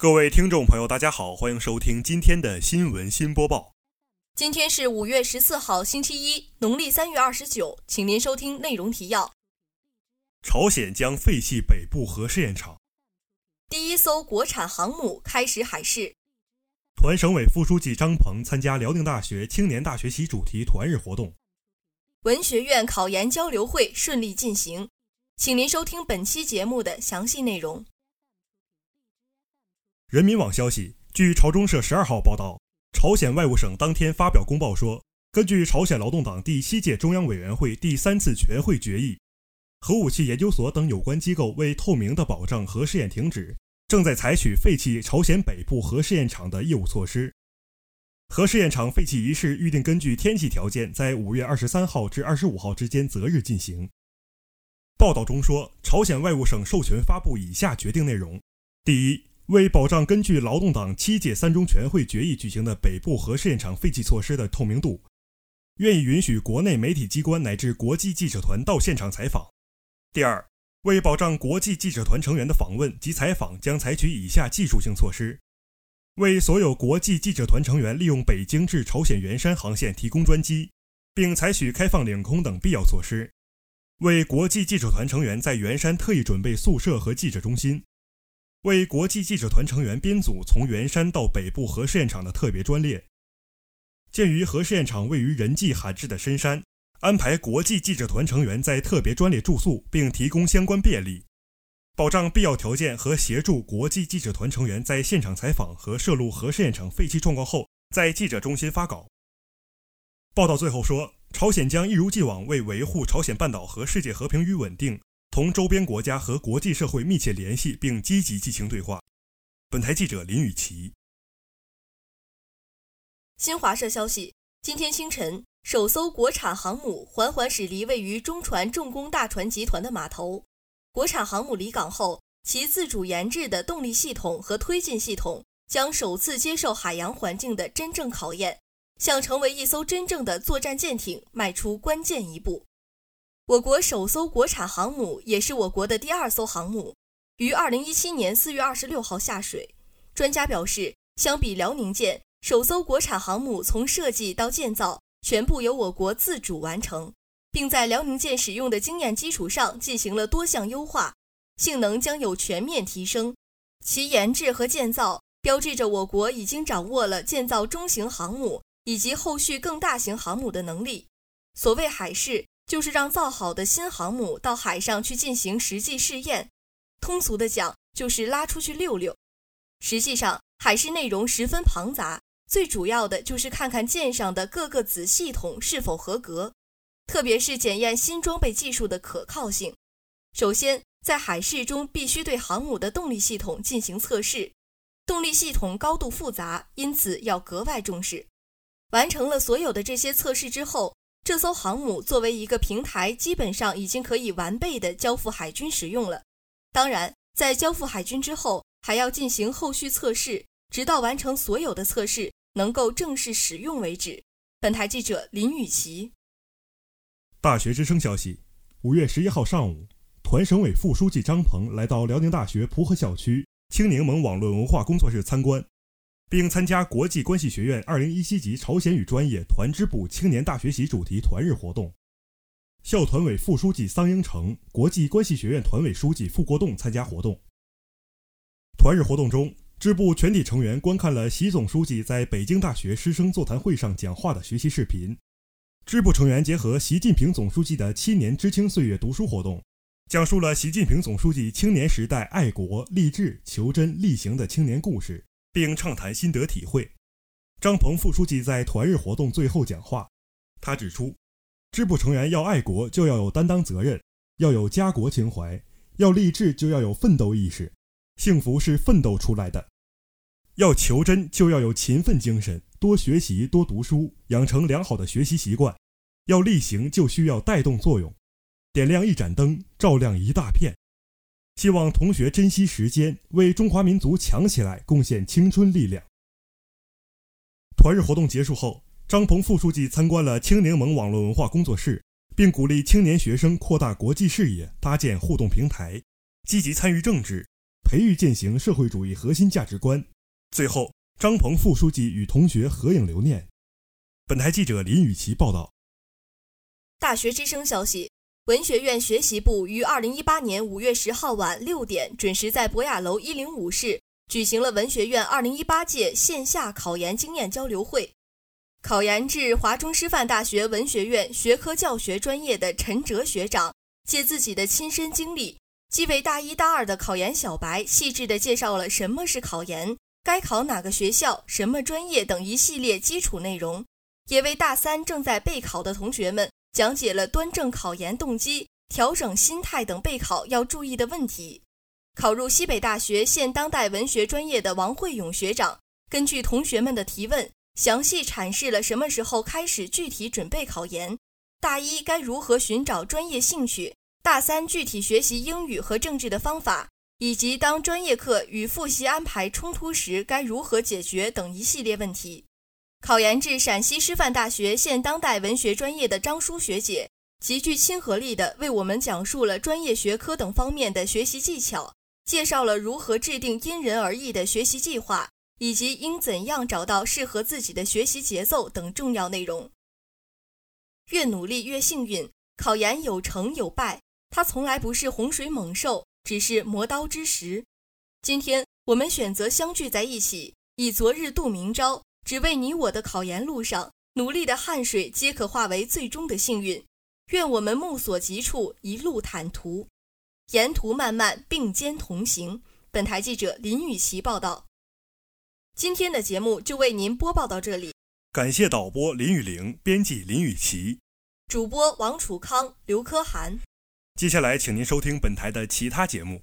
各位听众朋友，大家好，欢迎收听今天的新闻新播报。今天是五月十四号，星期一，农历三月二十九，请您收听内容提要：朝鲜将废弃北部核试验场；第一艘国产航母开始海试；团省委副书记张鹏参加辽宁大学青年大学习主题团日活动；文学院考研交流会顺利进行。请您收听本期节目的详细内容。人民网消息，据朝中社十二号报道，朝鲜外务省当天发表公报说，根据朝鲜劳动党第七届中央委员会第三次全会决议，核武器研究所等有关机构为透明的保障核试验停止，正在采取废弃朝鲜北部核试验场的业务措施。核试验场废弃仪式预定根据天气条件，在五月二十三号至二十五号之间择日进行。报道中说，朝鲜外务省授权发布以下决定内容：第一。为保障根据劳动党七届三中全会决议举行的北部核试验场废弃措施的透明度，愿意允许国内媒体机关乃至国际记者团到现场采访。第二，为保障国际记者团成员的访问及采访，将采取以下技术性措施：为所有国际记者团成员利用北京至朝鲜元山航线提供专机，并采取开放领空等必要措施；为国际记者团成员在元山特意准备宿舍和记者中心。为国际记者团成员编组从元山到北部核试验场的特别专列。鉴于核试验场位于人迹罕至的深山，安排国际记者团成员在特别专列住宿，并提供相关便利，保障必要条件和协助国际记者团成员在现场采访和摄录核试验场废弃状况后，在记者中心发稿。报道最后说，朝鲜将一如既往为维护朝鲜半岛和世界和平与稳定。同周边国家和国际社会密切联系，并积极进行对话。本台记者林雨琪。新华社消息：今天清晨，首艘国产航母缓缓驶离位于中船重工大船集团的码头。国产航母离港后，其自主研制的动力系统和推进系统将首次接受海洋环境的真正考验，向成为一艘真正的作战舰艇迈出关键一步。我国首艘国产航母也是我国的第二艘航母，于二零一七年四月二十六号下水。专家表示，相比辽宁舰，首艘国产航母从设计到建造全部由我国自主完成，并在辽宁舰使用的经验基础上进行了多项优化，性能将有全面提升。其研制和建造标志着我国已经掌握了建造中型航母以及后续更大型航母的能力。所谓海试。就是让造好的新航母到海上去进行实际试验，通俗的讲就是拉出去溜溜。实际上，海试内容十分庞杂，最主要的就是看看舰上的各个子系统是否合格，特别是检验新装备技术的可靠性。首先，在海试中必须对航母的动力系统进行测试，动力系统高度复杂，因此要格外重视。完成了所有的这些测试之后。这艘航母作为一个平台，基本上已经可以完备的交付海军使用了。当然，在交付海军之后，还要进行后续测试，直到完成所有的测试，能够正式使用为止。本台记者林雨琪。大学之声消息：五月十一号上午，团省委副书记张鹏来到辽宁大学蒲河校区青柠檬网络文化工作室参观。并参加国际关系学院2017级朝鲜语专业团支部青年大学习主题团日活动。校团委副书记桑英成、国际关系学院团委书记傅国栋参加活动。团日活动中，支部全体成员观看了习总书记在北京大学师生座谈会上讲话的学习视频。支部成员结合习近平总书记的七年知青岁月读书活动，讲述了习近平总书记青年时代爱国、励志、求真、力行的青年故事。并畅谈心得体会。张鹏副书记在团日活动最后讲话，他指出，支部成员要爱国，就要有担当责任，要有家国情怀；要励志，就要有奋斗意识。幸福是奋斗出来的。要求真，就要有勤奋精神，多学习，多读书，养成良好的学习习惯。要力行，就需要带动作用，点亮一盏灯，照亮一大片。希望同学珍惜时间，为中华民族强起来贡献青春力量。团日活动结束后，张鹏副书记参观了青柠檬网络文化工作室，并鼓励青年学生扩大国际视野，搭建互动平台，积极参与政治，培育践行社会主义核心价值观。最后，张鹏副书记与同学合影留念。本台记者林雨琪报道。大学之声消息。文学院学习部于二零一八年五月十号晚六点准时在博雅楼一零五室举行了文学院二零一八届线下考研经验交流会。考研至华中师范大学文学院学科教学专业的陈哲学长借自己的亲身经历，既为大一、大二的考研小白细致地介绍了什么是考研、该考哪个学校、什么专业等一系列基础内容，也为大三正在备考的同学们。讲解了端正考研动机、调整心态等备考要注意的问题。考入西北大学现当代文学专业的王慧勇学长，根据同学们的提问，详细阐释了什么时候开始具体准备考研，大一该如何寻找专业兴趣，大三具体学习英语和政治的方法，以及当专业课与复习安排冲突时该如何解决等一系列问题。考研至陕西师范大学现当代文学专业的张舒学姐，极具亲和力地为我们讲述了专业学科等方面的学习技巧，介绍了如何制定因人而异的学习计划，以及应怎样找到适合自己的学习节奏等重要内容。越努力越幸运，考研有成有败，它从来不是洪水猛兽，只是磨刀之石。今天我们选择相聚在一起，以昨日度明朝。只为你我的考研路上努力的汗水，皆可化为最终的幸运。愿我们目所及处，一路坦途，沿途漫漫并肩同行。本台记者林雨琪报道。今天的节目就为您播报到这里，感谢导播林雨玲，编辑林雨琪，主播王楚康、刘科涵。接下来，请您收听本台的其他节目。